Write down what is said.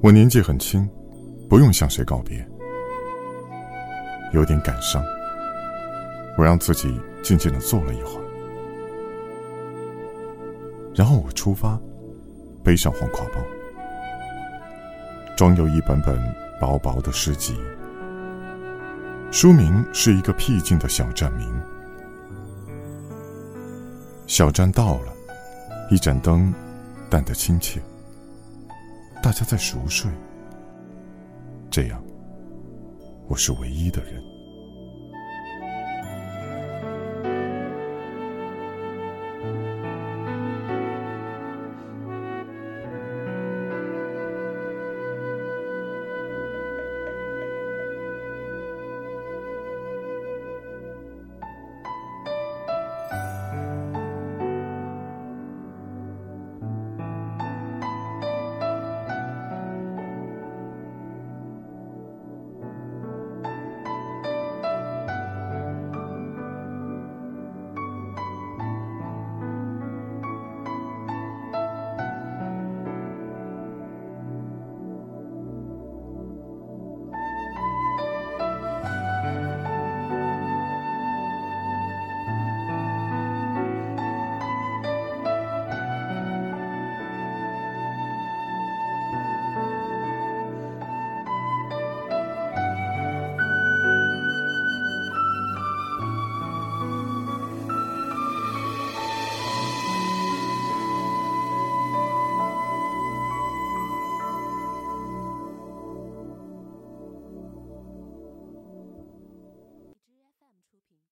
我年纪很轻，不用向谁告别，有点感伤。我让自己静静的坐了一会儿，然后我出发，背上黄挎包，装有一本本薄薄的诗集。书名是一个僻静的小站名。小站到了，一盏灯，淡得亲切。大家在熟睡。这样，我是唯一的人。